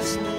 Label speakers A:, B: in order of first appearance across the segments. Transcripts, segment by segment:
A: last night.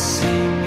A: see.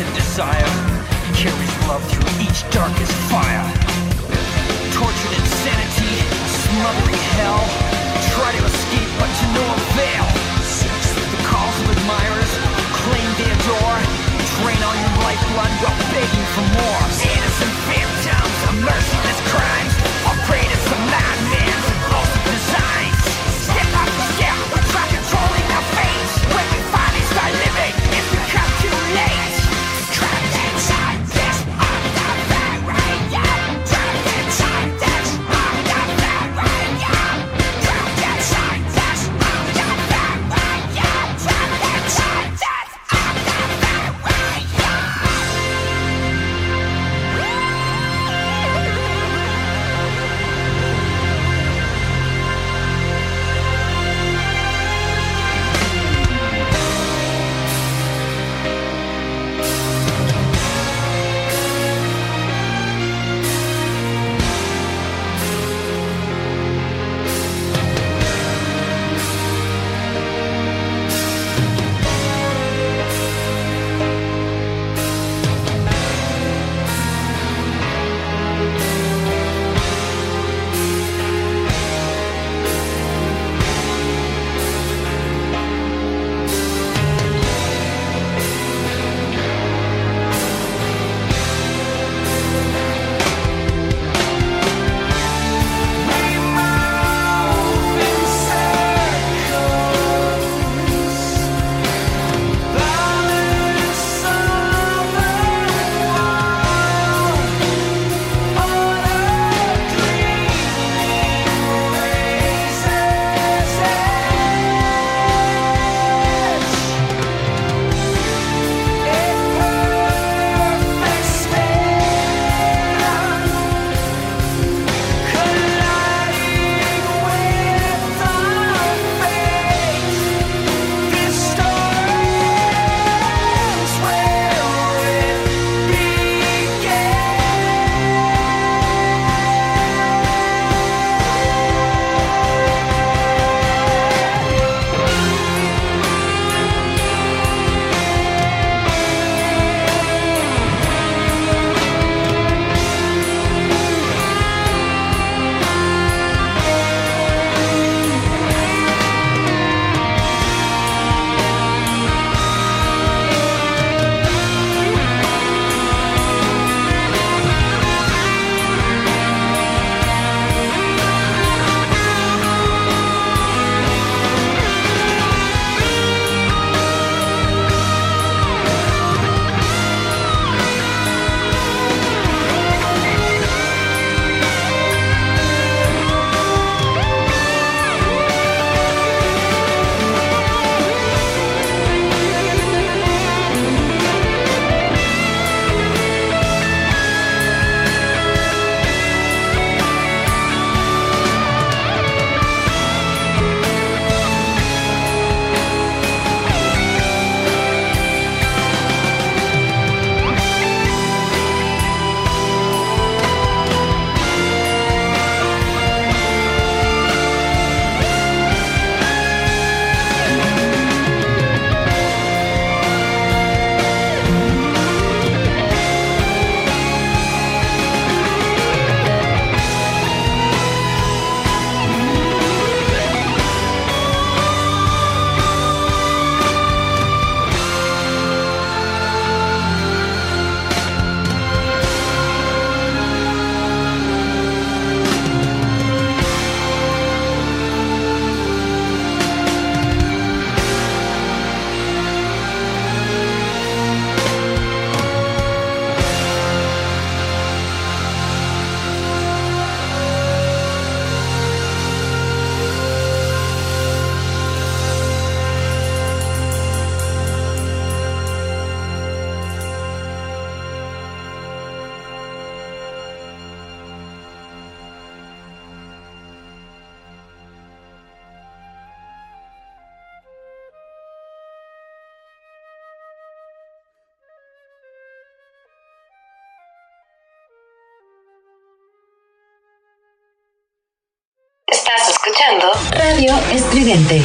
A: And
B: desire. Carries love through each darkest fire. Tortured insanity, smothering hell. Try to escape, but to no avail. The calls of admirers claim they adore. Drain all your lifeblood while begging for more. Innocent phantoms of merciless crimes.
C: Muy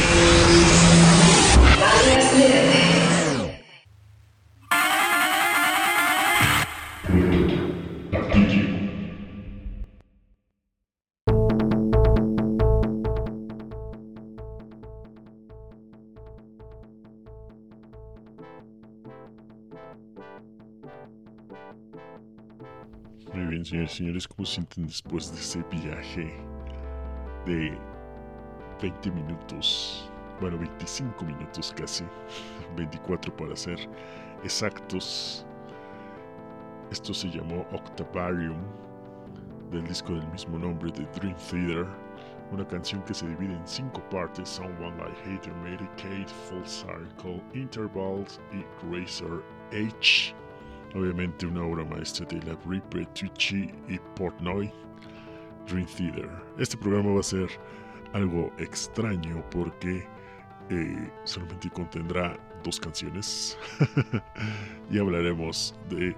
C: bien, señores señores, ¿cómo sienten después de ese viaje de 20 minutos? Bueno, 25 minutos casi, 24 para ser exactos. Esto se llamó Octavarium, del disco del mismo nombre de Dream Theater, una canción que se divide en cinco partes: Someone I Hate, Medicaid, Full Circle, Intervals y Razor H. Obviamente una obra maestra de la Brie Tucci y Portnoy, Dream Theater. Este programa va a ser algo extraño porque eh, solamente contendrá dos canciones y hablaremos de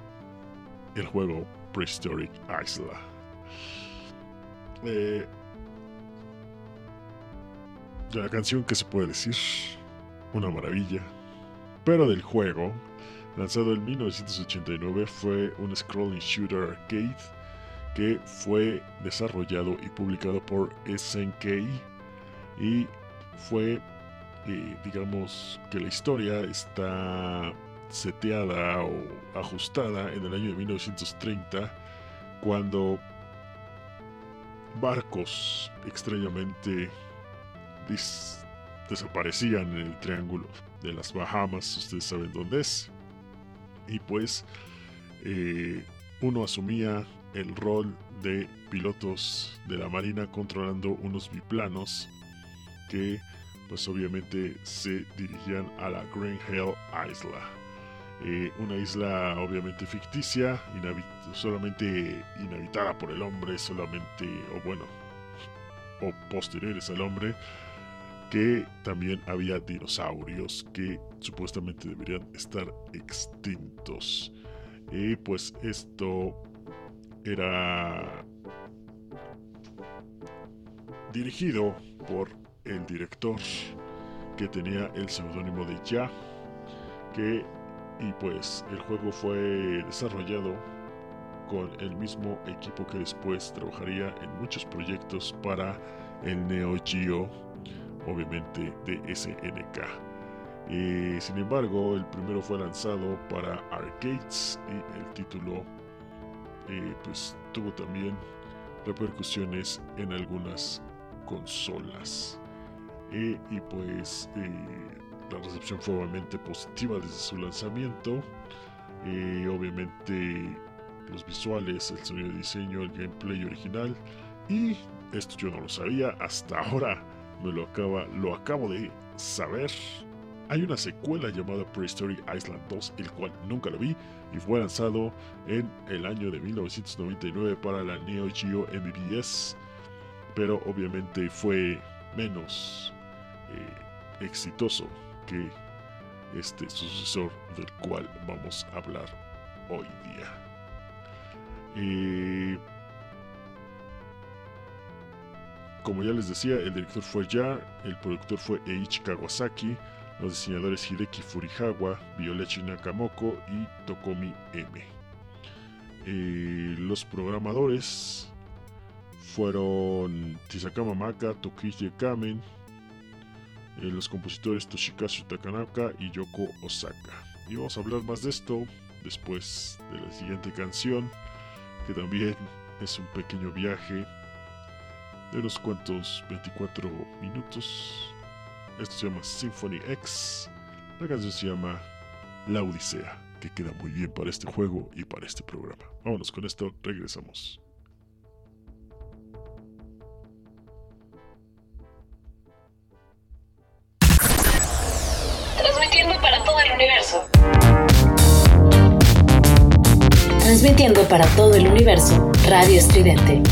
C: el juego Prehistoric Isla. Eh, la canción que se puede decir, una maravilla, pero del juego, lanzado en 1989, fue un scrolling shooter arcade que fue desarrollado y publicado por SNK y fue, eh, digamos, que la historia está seteada o ajustada en el año de 1930 cuando barcos extrañamente desaparecían en el triángulo de las Bahamas, ustedes saben dónde es. Y pues eh, uno asumía el rol de pilotos de la Marina controlando unos biplanos que pues obviamente se dirigían a la Green Hill Isla. Eh, una isla obviamente ficticia, solamente inhabitada por el hombre, solamente, o bueno, o posteriores al hombre, que también había dinosaurios que supuestamente deberían estar extintos. Y pues esto era dirigido por el director que tenía el seudónimo de Ya, que y pues el juego fue desarrollado con el mismo equipo que después trabajaría en muchos proyectos para el Neo Geo, obviamente de SNK. Y sin embargo, el primero fue lanzado para arcades y el título eh, pues tuvo también repercusiones en algunas consolas. y pues eh, la recepción fue obviamente positiva desde su lanzamiento. obviamente los visuales, el sonido de diseño, el gameplay original. Y esto yo no lo sabía, hasta ahora me lo, acaba, lo acabo de saber. Hay una secuela llamada Prehistoric Island 2, el cual nunca lo vi y fue lanzado en el año de 1999 para la Neo Geo MVS, pero obviamente fue menos eh, exitoso que este sucesor del cual vamos a hablar hoy día. Eh, como ya les decía, el director fue Ya, el productor fue Eiichi Kawasaki, los diseñadores Hideki Furihawa, Violechi Nakamoko y Tokomi M. Eh, los programadores fueron Tisakama Maka, Kamen, eh, los compositores Toshikazu Takanaka y Yoko Osaka. Y vamos a hablar más de esto después de la siguiente canción, que también es un pequeño viaje de unos cuantos 24 minutos. Esto se llama Symphony X. La canción se llama La Odisea, que queda muy bien para este juego y para este programa. Vámonos con esto, regresamos.
D: universo. Transmitiendo para todo el universo, Radio Estridente.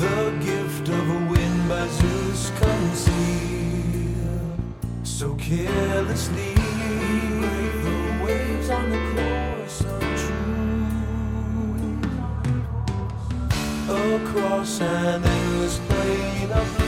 E: The
A: gift of a wind by Zeus concealed so carelessly. The waves on the course untrue across an endless plain of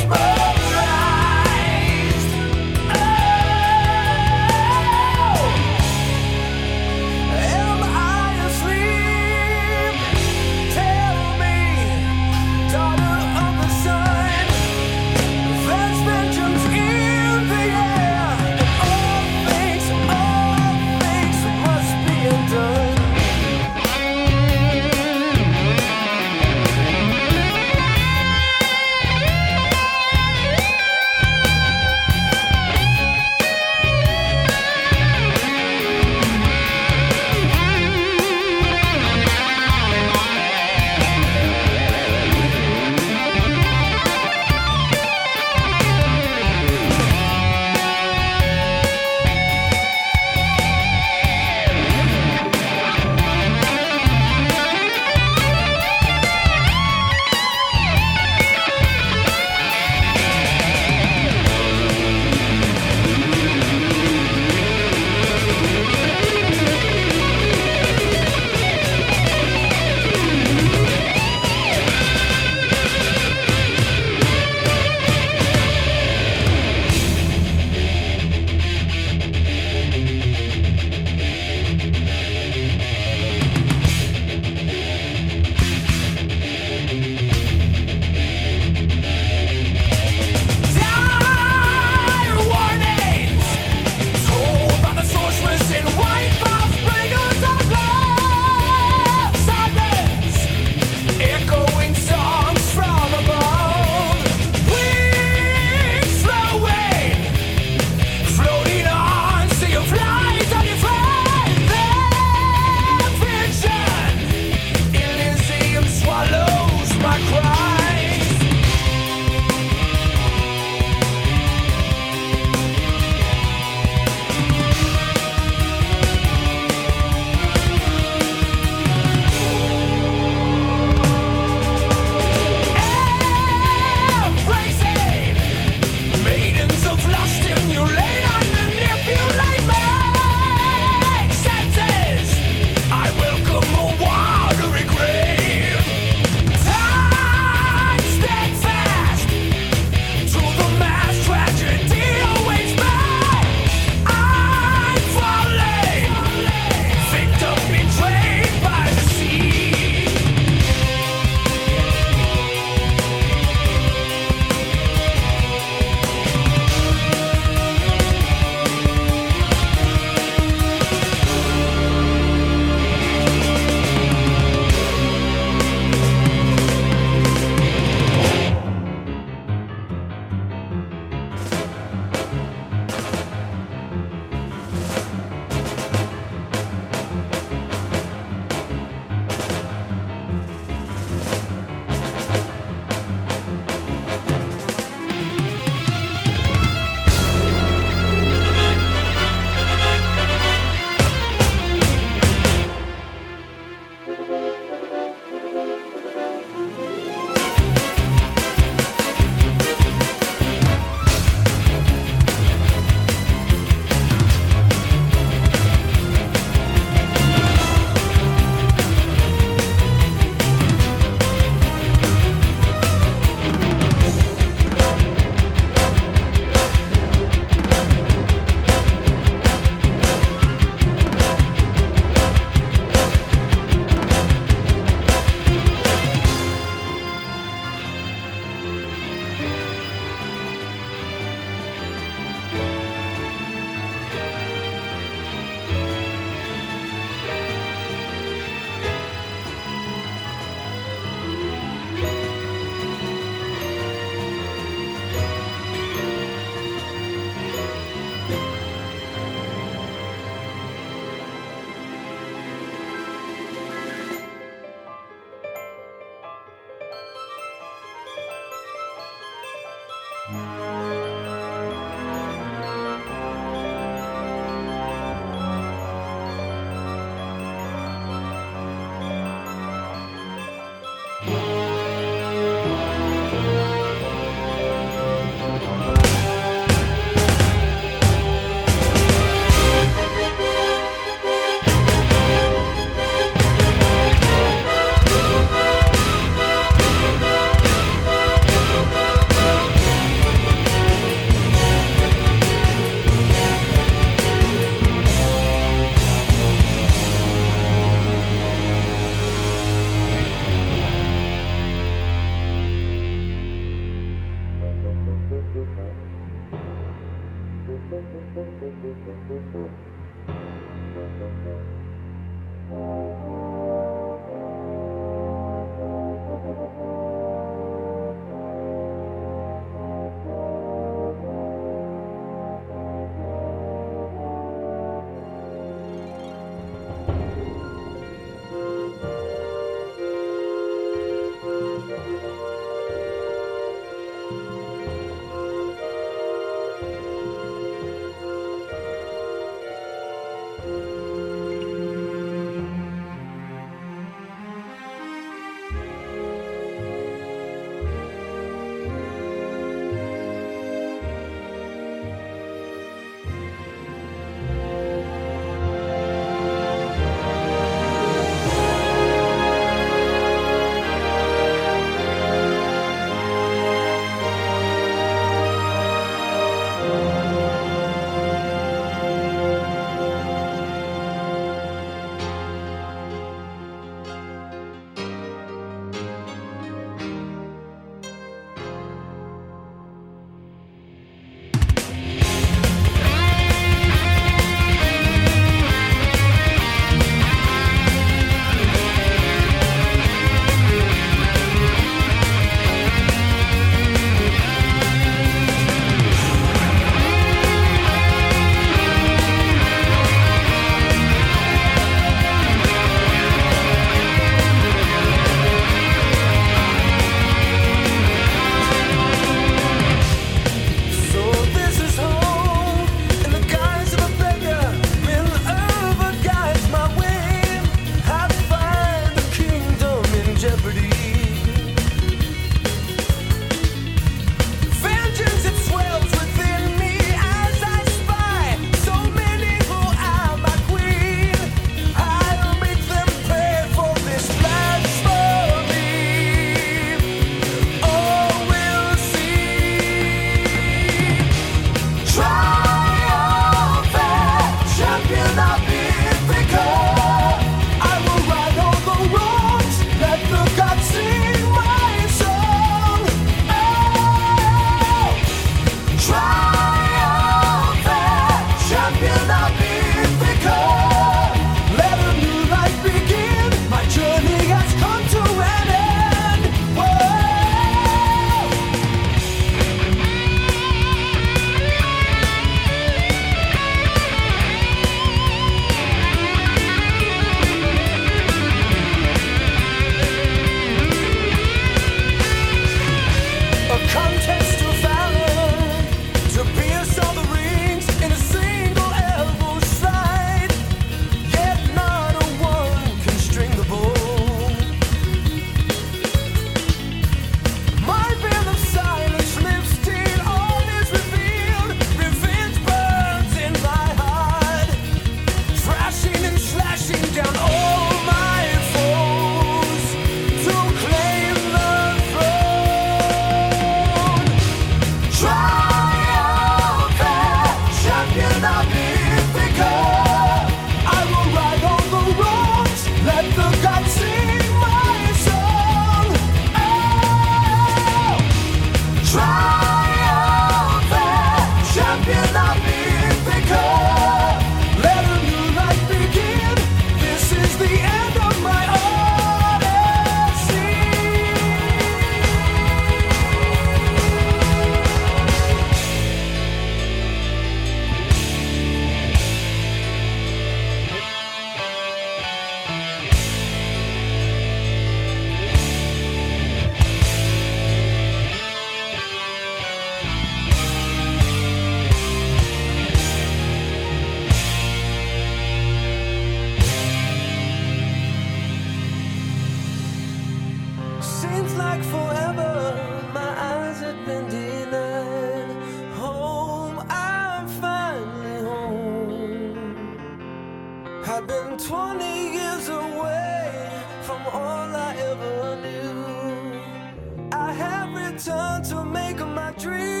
A: turn to make my
C: dream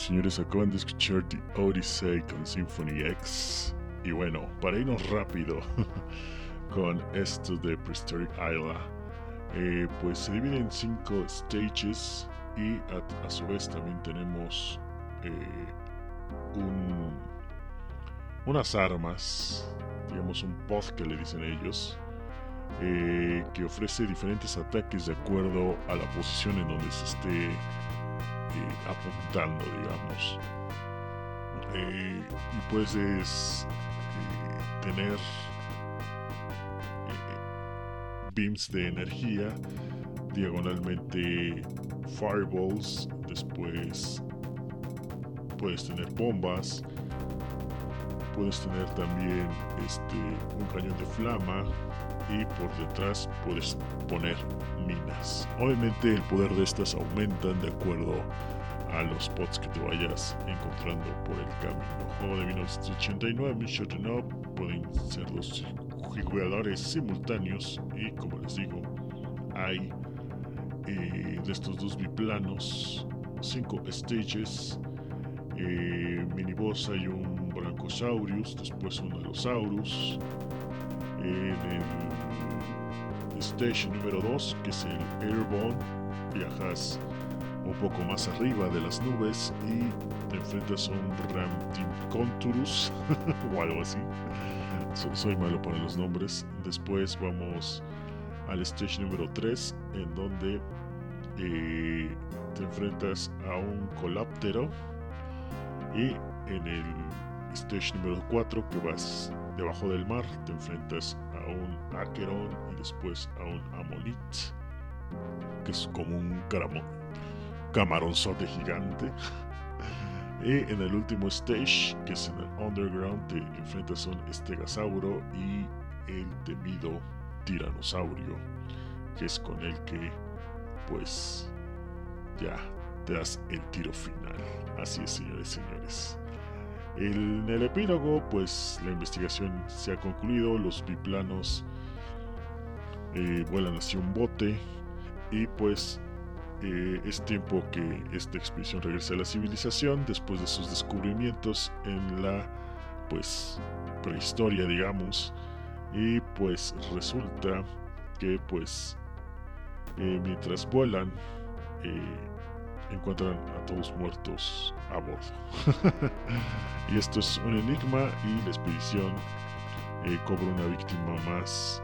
C: señores y señores, acaban de escuchar The Odyssey con Symphony X. Y bueno, para irnos rápido con esto de Prehistoric Isla, eh, pues se divide en cinco stages y a, su vez también tenemos eh, un, unas armas, digamos un pod que le dicen ellos, eh, que ofrece diferentes ataques de acuerdo a la posición en donde se esté apuntando, digamos. Eh, y puedes eh, tener eh, beams de energía, diagonalmente fireballs, después puedes tener bombas, puedes tener también este, un cañón de flama y por detrás puedes poner minas. Obviamente el poder de estas aumentan de acuerdo a los spots que te vayas encontrando por el camino. Juego de 1989, Mission Up, pueden ser dos jugadores simultáneos y como les digo, hay eh, de estos dos biplanos, cinco stages, eh, miniboss hay un Branchosaurus, después un Allosaurus, en el stage número 2, que es el Airborne, viajas un poco más arriba de las nubes y te enfrentas a un Ramtimconturus o algo así. So- soy malo para los nombres. Después vamos al stage número 3, en donde eh, te enfrentas a un Coláptero. Y en el stage número 4, que vas debajo del mar, te enfrentas a un Acheron y después a un Amonit, que es como un caramo- camaronzote gigante. Y en el último stage, que es en el Underground, te enfrentas a un Estegosauro y el temido Tiranosaurio, que es con el que, pues, ya te das el tiro final. Así es, señores señores. En el epílogo, pues la investigación se ha concluido, los biplanos eh, vuelan hacia un bote y pues eh, es tiempo que esta expedición regrese a la civilización después de sus descubrimientos en la pues prehistoria digamos. Y pues resulta que pues eh, mientras vuelan encuentran a todos muertos a bordo y esto es un enigma y la expedición eh, cobra una víctima más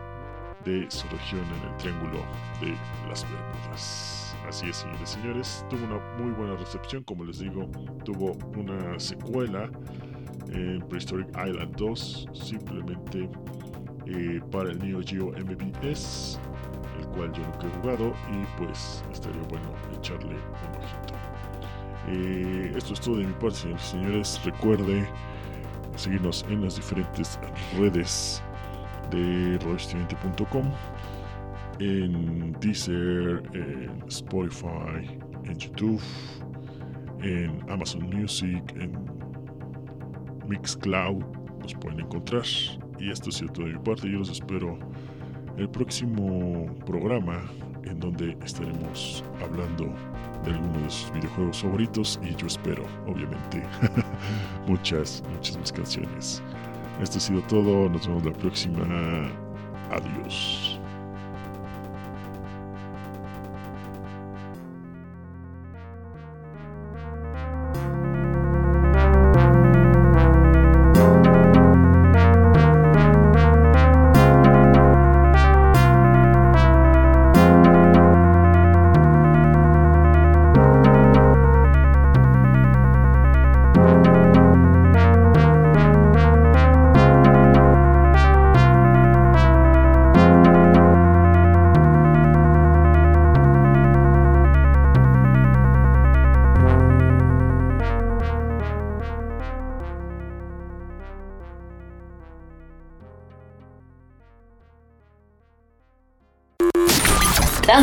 C: de su región en el Triángulo de las Bermudas. Así es, señores señores, tuvo una muy buena recepción, como les digo, tuvo una secuela en Prehistoric Island 2, simplemente eh, para el Neo Geo MVS, el cual yo nunca he jugado y pues estaría bueno echarle un ojito. Eh, esto es todo de mi parte, señores y señores. Recuerde seguirnos en las diferentes redes de radioestudiante.com en Deezer, en Spotify, en YouTube, en Amazon Music, en Mixcloud, nos pueden encontrar. Y esto sido todo de mi parte. Yo los espero el próximo programa en donde estaremos hablando de algunos de sus videojuegos favoritos y yo espero, obviamente, muchas, muchas más canciones. Esto ha sido todo, nos vemos la próxima. Adiós.